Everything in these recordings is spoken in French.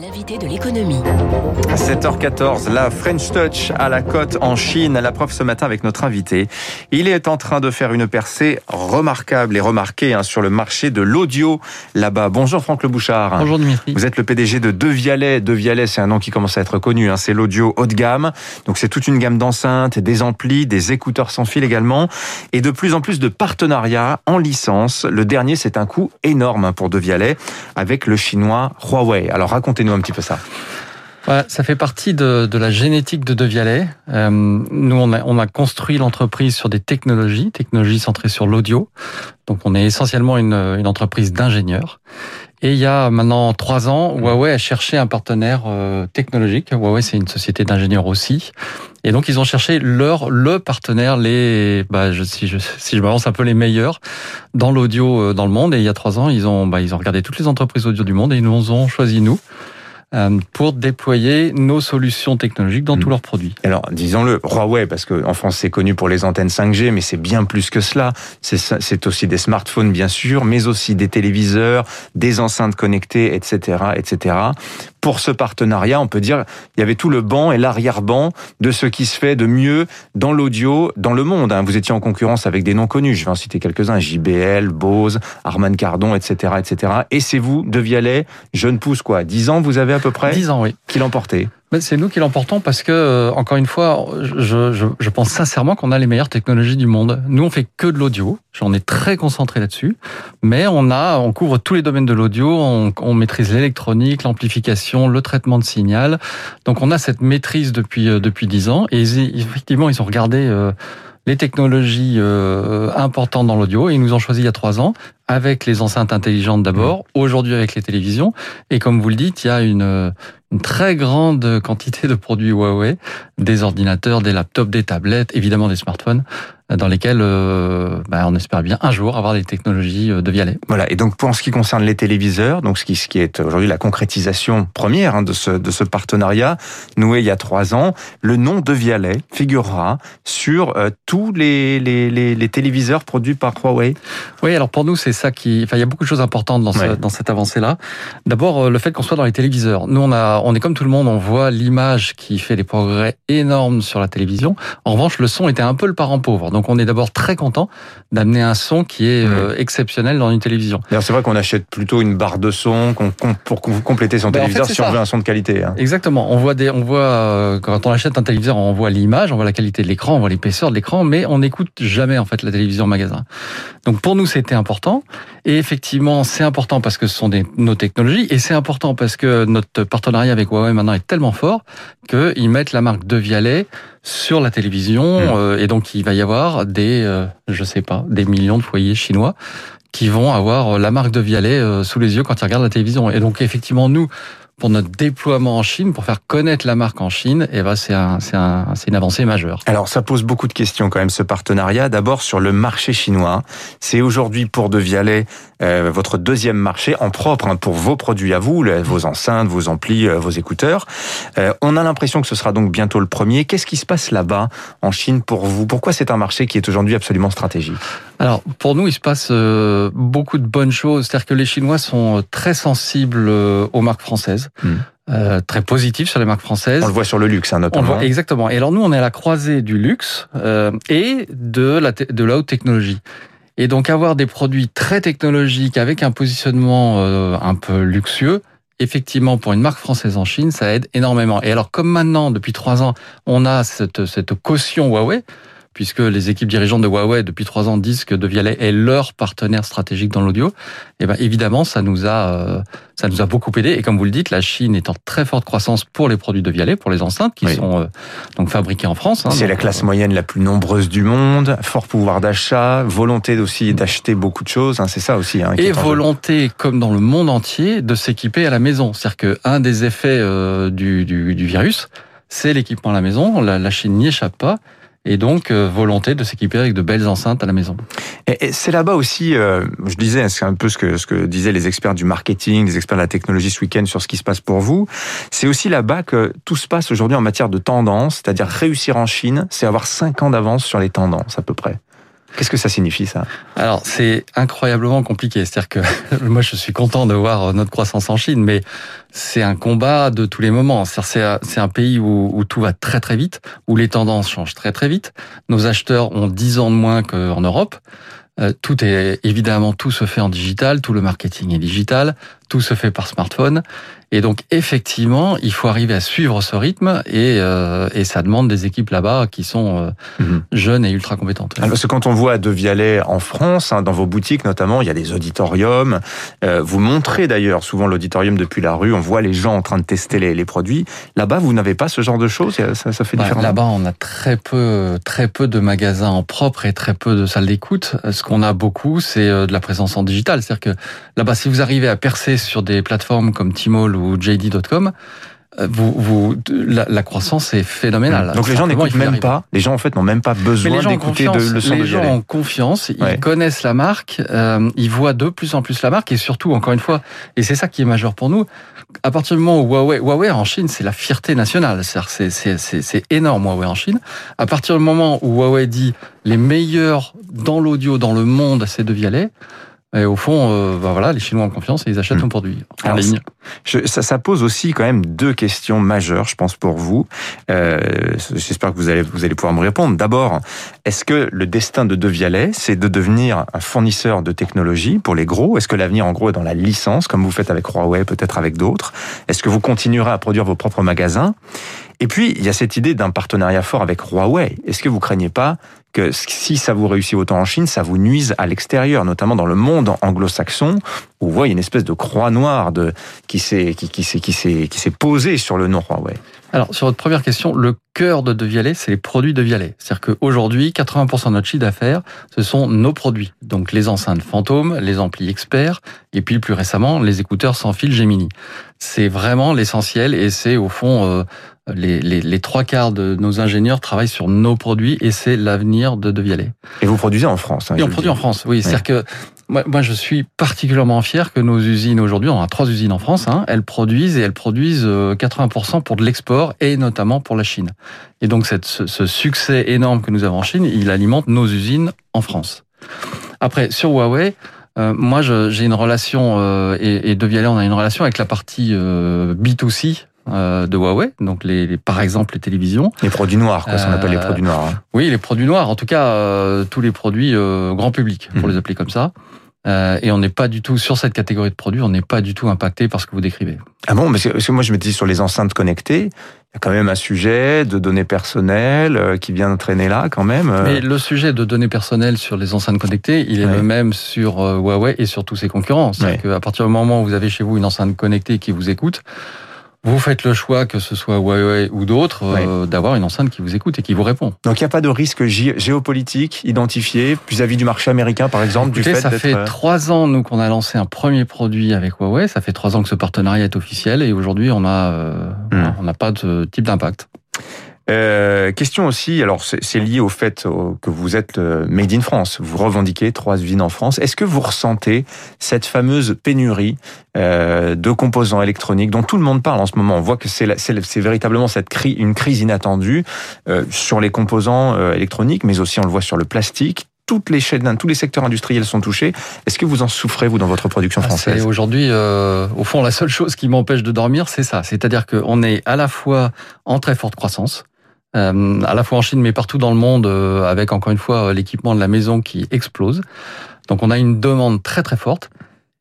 L'invité de l'économie. 7h14, la French Touch à la côte en Chine. La preuve ce matin avec notre invité. Il est en train de faire une percée remarquable et remarquée hein, sur le marché de l'audio là-bas. Bonjour Franck Le Bouchard. Bonjour Dimitri. Vous êtes le PDG de Devialet. Devialet, c'est un nom qui commence à être connu. Hein. C'est l'audio haut de gamme. Donc c'est toute une gamme d'enceintes, des amplis, des écouteurs sans fil également. Et de plus en plus de partenariats en licence. Le dernier, c'est un coût énorme hein, pour Devialet avec le chinois Huawei. Alors racontez-nous un petit peu ça. ça fait partie de, la génétique de Devialet. Euh, nous, on a, on a construit l'entreprise sur des technologies, technologies centrées sur l'audio. Donc, on est essentiellement une, une entreprise d'ingénieurs. Et il y a maintenant trois ans, Huawei a cherché un partenaire euh, technologique. Huawei, c'est une société d'ingénieurs aussi. Et donc, ils ont cherché leur le partenaire, les, bah, si je si je m'avance un peu les meilleurs dans l'audio euh, dans le monde. Et il y a trois ans, ils ont bah, ils ont regardé toutes les entreprises audio du monde et ils nous ont choisi nous. Euh, pour déployer nos solutions technologiques dans hmm. tous leurs produits. Alors, disons-le, Huawei, parce qu'en France c'est connu pour les antennes 5G, mais c'est bien plus que cela. C'est aussi des smartphones, bien sûr, mais aussi des téléviseurs, des enceintes connectées, etc., etc pour ce partenariat, on peut dire, il y avait tout le banc et l'arrière-banc de ce qui se fait de mieux dans l'audio dans le monde. Hein. Vous étiez en concurrence avec des noms connus, je vais en citer quelques-uns, JBL, Bose, Arman Cardon, etc., etc. Et c'est vous, De Vialet, jeune pousse quoi, 10 ans vous avez à peu près? 10 ans, oui. Qui l'emportez? C'est nous qui l'emportons parce que, euh, encore une fois, je, je, je pense sincèrement qu'on a les meilleures technologies du monde. Nous, on fait que de l'audio. J'en ai très concentré là-dessus. Mais on a, on couvre tous les domaines de l'audio. On, on, maîtrise l'électronique, l'amplification, le traitement de signal. Donc, on a cette maîtrise depuis euh, depuis dix ans. Et effectivement, ils ont regardé. Euh, les technologies euh, importantes dans l'audio. Ils nous ont choisi il y a trois ans avec les enceintes intelligentes d'abord, mmh. aujourd'hui avec les télévisions. Et comme vous le dites, il y a une, une très grande quantité de produits Huawei, des ordinateurs, des laptops, des tablettes, évidemment des smartphones, dans lesquels euh, bah, on espère bien un jour avoir des technologies euh, de Vialet. Voilà. Et donc pour ce qui concerne les téléviseurs, donc ce qui, ce qui est aujourd'hui la concrétisation première hein, de ce de ce partenariat noué il y a trois ans, le nom de Vialet figurera sur euh, tous les, les, les, les, téléviseurs produits par Huawei. Oui. Alors pour nous c'est ça qui, enfin il y a beaucoup de choses importantes dans, ce, dans cette avancée là. D'abord le fait qu'on soit dans les téléviseurs. Nous on a on est comme tout le monde, on voit l'image qui fait des progrès énormes sur la télévision. En revanche le son était un peu le parent pauvre. Donc on est d'abord très content d'amener un son qui est euh, exceptionnel dans une télévision. C'est vrai qu'on achète plutôt une barre de son pour compléter son ben, téléviseur si on veut un son de qualité. Hein. Exactement. On voit des, on voit euh, quand on achète un téléviseur, on voit l'image, on voit la qualité de l'écran, on voit l'épaisseur de l'écran, mais on n'écoute jamais en fait la télévision en magasin. Donc pour nous c'était important et effectivement c'est important parce que ce sont des, nos technologies et c'est important parce que notre partenariat avec Huawei maintenant est tellement fort qu'ils mettent la marque de Vialet sur la télévision mmh. euh, et donc il va y avoir des, euh, je sais pas, des millions de foyers chinois qui vont avoir la marque de Vialet euh, sous les yeux quand ils regardent la télévision. Et donc effectivement nous, pour notre déploiement en Chine, pour faire connaître la marque en Chine, et eh ben c'est un, c'est un, une avancée majeure. Alors ça pose beaucoup de questions quand même ce partenariat. D'abord sur le marché chinois, c'est aujourd'hui pour De Vialet euh, votre deuxième marché en propre hein, pour vos produits à vous, vos enceintes, vos amplis, euh, vos écouteurs. Euh, on a l'impression que ce sera donc bientôt le premier. Qu'est-ce qui se passe là-bas en Chine pour vous? Pourquoi c'est un marché qui est aujourd'hui absolument stratégique? Alors pour nous, il se passe beaucoup de bonnes choses. C'est-à-dire que les Chinois sont très sensibles aux marques françaises. Hmm. Euh, très positif sur les marques françaises. On le voit sur le luxe, hein, notamment. On voit, exactement. Et alors nous, on est à la croisée du luxe euh, et de la, de la haute technologie. Et donc avoir des produits très technologiques avec un positionnement euh, un peu luxueux, effectivement, pour une marque française en Chine, ça aide énormément. Et alors, comme maintenant, depuis trois ans, on a cette, cette caution Huawei, puisque les équipes dirigeantes de Huawei depuis trois ans disent que Devialet est leur partenaire stratégique dans l'audio, et eh ben évidemment ça nous a euh, ça nous a beaucoup aidé. Et comme vous le dites, la Chine est en très forte croissance pour les produits de Vialet, pour les enceintes qui sont euh, donc fabriquées en France. Hein, C'est la classe euh, moyenne la plus nombreuse du monde, fort pouvoir d'achat, volonté aussi d'acheter beaucoup de choses. Hein, c'est ça aussi. Hein, et volonté, comme dans le monde entier, de s'équiper à la maison. C'est-à-dire que un des effets du, du, du virus, c'est l'équipement à la maison. La, la Chine n'y échappe pas et donc euh, volonté de s'équiper avec de belles enceintes à la maison. Et, c'est là-bas aussi, euh, je disais, c'est un peu ce que, ce que disaient les experts du marketing, les experts de la technologie ce week-end sur ce qui se passe pour vous. C'est aussi là-bas que tout se passe aujourd'hui en matière de tendance, c'est-à-dire réussir en Chine, c'est avoir cinq ans d'avance sur les tendances à peu près. Qu'est-ce que ça signifie ça? Alors c'est incroyablement compliqué. C'est-à-dire que moi je suis content de voir notre croissance en Chine, mais c'est un combat de tous les moments. C'est un pays où, où, tout va très très vite, où les tendances changent très très vite. Nos acheteurs ont 10 ans de moins qu'en Europe. Euh, tout est évidemment tout se fait en digital, tout le marketing est digital, tout se fait par smartphone. Et donc effectivement, il faut arriver à suivre ce rythme et, euh, et ça demande des équipes là-bas qui sont euh, mhm. jeunes et ultra compétentes. Alors, parce que quand on voit De Vialet en France, hein, dans vos boutiques notamment, il y a des auditoriums. Euh, vous montrez d'ailleurs souvent l'auditorium depuis la rue. On voit les gens en train de tester les, les produits. Là-bas, vous n'avez pas ce genre de choses. Ça, ça fait bah, différent. Là-bas, on a très peu, très peu de magasins en propre et très peu de salles d'écoute. Ce qu'on a beaucoup, c'est de la présence en digital. C'est-à-dire que là-bas, si vous arrivez à percer sur des plateformes comme Tmall ou JD.com, euh, vous, vous, la, croissance est phénoménale. Donc les gens n'écoutent même pas. Les gens en fait n'ont même pas besoin d'écouter de, le son Les gens ont confiance, ils connaissent la marque, euh, ils voient de plus en plus la marque et surtout encore une fois, et c'est ça qui est majeur pour nous. À partir du moment où Huawei, Huawei en Chine, c'est la fierté nationale. C'est énorme Huawei en Chine. À partir du moment où Huawei dit les meilleurs dans l'audio dans le monde, c'est de Vialet. Et au fond, euh, bah voilà, les Chinois ont confiance et ils achètent mmh. produit en ligne. ça, ça, pose aussi quand même deux questions majeures, je pense, pour vous. Euh, J'espère que vous allez, vous allez pouvoir me répondre. D'abord, est-ce que le destin de Devialet, c'est de devenir un fournisseur de technologie pour les gros? Est-ce que l'avenir, en gros, est dans la licence, comme vous faites avec Huawei, peut-être avec d'autres? Est-ce que vous continuerez à produire vos propres magasins? Et puis, il y a cette idée d'un partenariat fort avec Huawei. Est-ce que vous craignez pas que si ça vous réussit autant en Chine, ça vous nuise à l'extérieur, notamment dans le monde anglo-saxon, où vous voyez une espèce de croix noire de, qui s'est qui, qui, s'est posée sur le nom Huawei? Alors, sur votre première question, le cœur de Devialet, c'est les produits Devialet. C'est-à-dire qu'aujourd'hui, 80% de notre chiffre d'affaires, ce sont nos produits. Donc, les enceintes fantômes, les amplis experts, et puis plus récemment, les écouteurs sans fil Gemini. C'est vraiment l'essentiel et c'est au fond euh, les, les, les, trois quarts de nos ingénieurs travaillent sur nos produits et c'est l'avenir de De Vialet. Et vous produisez en France hein, Et on produit en France, oui. C'est-à-dire que moi, je suis particulièrement fier que nos usines aujourd'hui, on a trois usines en France, hein, elles produisent et elles produisent 80% euh, pour de l'export et notamment pour la Chine. Et donc ce, succès énorme que nous avons en Chine, il alimente nos usines en France. Après, sur Huawei, euh, moi, j'ai une relation, euh, et, et De Vialet, on a une relation avec la partie euh, B2C euh, de Huawei, donc les, par exemple les télévisions. Les produits noirs, quoi, ça appelle les produits noirs. Hein. Oui, les produits noirs, en tout cas tous les produits grand public, pour mhm. les appeler comme ça. Euh, et on n'est pas du tout sur cette catégorie de produits, on n'est pas du tout impacté par ce que vous décrivez. Ah bon Parce que, moi je me dis sur les enceintes connectées, il y a quand même un sujet de données personnelles euh, qui vient traîner là quand même. Euh. Mais le sujet de données personnelles sur les enceintes connectées, il est le même sur Huawei et sur tous ses concurrents. C'est-à-dire qu'à partir du moment où vous avez chez vous une enceinte connectée qui vous écoute, vous faites le choix, que ce soit Huawei ou d'autres, euh, d'avoir une enceinte qui vous écoute et qui vous répond. Donc il n'y a pas de risque géopolitique identifié vis-à-vis du marché américain, par exemple, du fait ça fait euh, trois ans nous qu'on a lancé un premier produit avec Huawei. Ça fait trois ans que ce partenariat est officiel et aujourd'hui on a euh, hmm. on n'a pas de type d'impact. Euh, question aussi, alors c'est lié au fait que vous êtes euh, made in France, vous revendiquez trois usines en France. Est-ce que vous ressentez cette fameuse pénurie euh, de composants électroniques dont tout le monde parle en ce moment? On voit que c'est véritablement cette crise, une crise inattendue euh, sur les composants euh, électroniques, mais aussi on le voit sur le plastique toutes les chaînes, tous les secteurs industriels sont touchés. Est-ce que vous en souffrez, vous, dans votre production ah, française? Aujourd'hui, euh, au fond, la seule chose qui m'empêche de dormir, c'est ça. C'est-à-dire qu'on est à la fois en très forte croissance, euh, à la fois en Chine mais partout dans le monde, euh, avec encore une fois l'équipement de la maison qui explose. Donc on a une demande très très forte.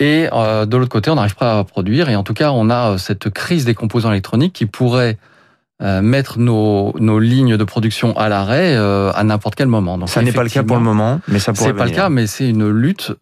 Et euh, de l'autre côté, on n'arrive pas à produire. Et en tout cas, on a cette crise des composants électroniques qui pourrait mettre nos, nos lignes de production à l'arrêt à n'importe quel moment. Donc, ça n'est pas le cas pour le moment, mais ça pourrait. C'est pas le cas, mais c'est une lutte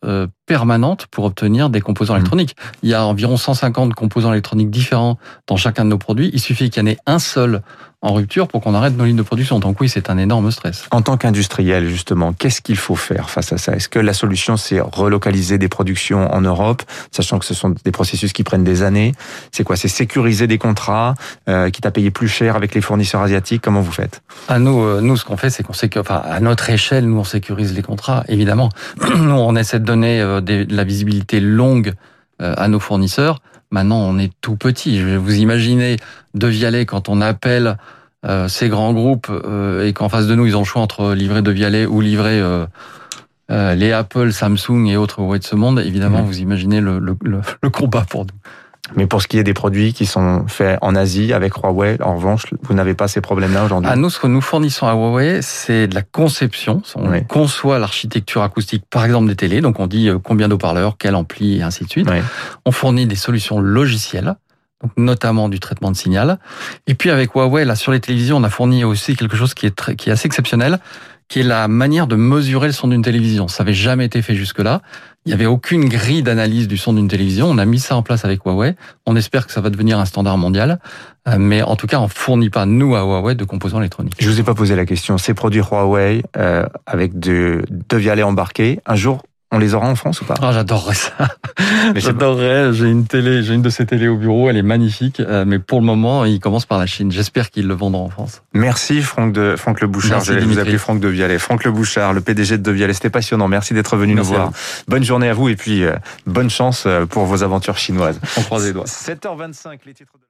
permanente pour obtenir des composants mmh. électroniques. Il y a environ 150 composants électroniques différents dans chacun de nos produits. Il suffit qu'il y en ait un seul en rupture pour qu'on arrête nos lignes de production. Donc oui, c'est un énorme stress. En tant qu'industriel, justement, qu'est-ce qu'il faut faire face à ça? Est-ce que la solution, c'est relocaliser des productions en Europe, sachant que ce sont des processus qui prennent des années? C'est quoi? C'est sécuriser des contrats, euh, quitte à payer plus cher avec les fournisseurs asiatiques? Comment vous faites? À nous, euh, nous, ce qu'on fait, c'est qu'on sécurise, enfin, à notre échelle, nous, on sécurise les contrats, évidemment. nous, on essaie de donner euh, de la visibilité longue euh, à nos fournisseurs. Maintenant, on est tout petit. Vous imaginer de Vialet quand on appelle euh, ces grands groupes euh, et qu'en face de nous, ils ont le choix entre livrer de Vialet ou livrer euh, les Apple, Samsung et autres Huawei de ce monde, évidemment, Mhm. vous imaginez le, le, le, le combat pour nous. Mais pour ce qui est des produits qui sont faits en Asie avec Huawei, en revanche, vous n'avez pas ces problèmes-là aujourd'hui À nous, ce que nous fournissons à Huawei, c'est de la conception. On Oui. conçoit l'architecture acoustique, par exemple des télés. Donc, on dit euh, combien d'haut-parleurs, quel ampli, et ainsi de suite. Oui. On fournit des solutions logicielles, donc notamment du traitement de signal. Et puis, avec Huawei, là, sur les télévisions, on a fourni aussi quelque chose qui est très, qui est assez exceptionnel, qui est la manière de mesurer le son d'une télévision. Ça n'avait jamais été fait jusque-là. Il n'y avait aucune grille d'analyse du son d'une télévision. On a mis ça en place avec Huawei. On espère que ça va devenir un standard mondial. Euh, Mais en tout cas, on fournit pas, nous, à Huawei, de composants électroniques. Je vous ai pas posé la question. Ces produits Huawei euh, avec de, de Vialet embarqué, un jour, on les aura en France ou pas? Ah, j'adorerais ça. J'adorerais. J'ai une télé, j'ai une de ces télés au bureau. Elle est magnifique. Euh, Mais pour le moment, ils commencent par la Chine. J'espère qu'ils le vendront en France. Merci Franck de Franck Le Bouchard. Merci, Je vais vous appeler Franck de Vialet. Franck Le Bouchard, le PDG de De Vialet. C'était passionnant. Merci d'être venu Merci nous voir. Bonne journée à vous et puis euh, bonne chance euh, pour vos aventures chinoises. On croise les doigts. 7h25, les titres de...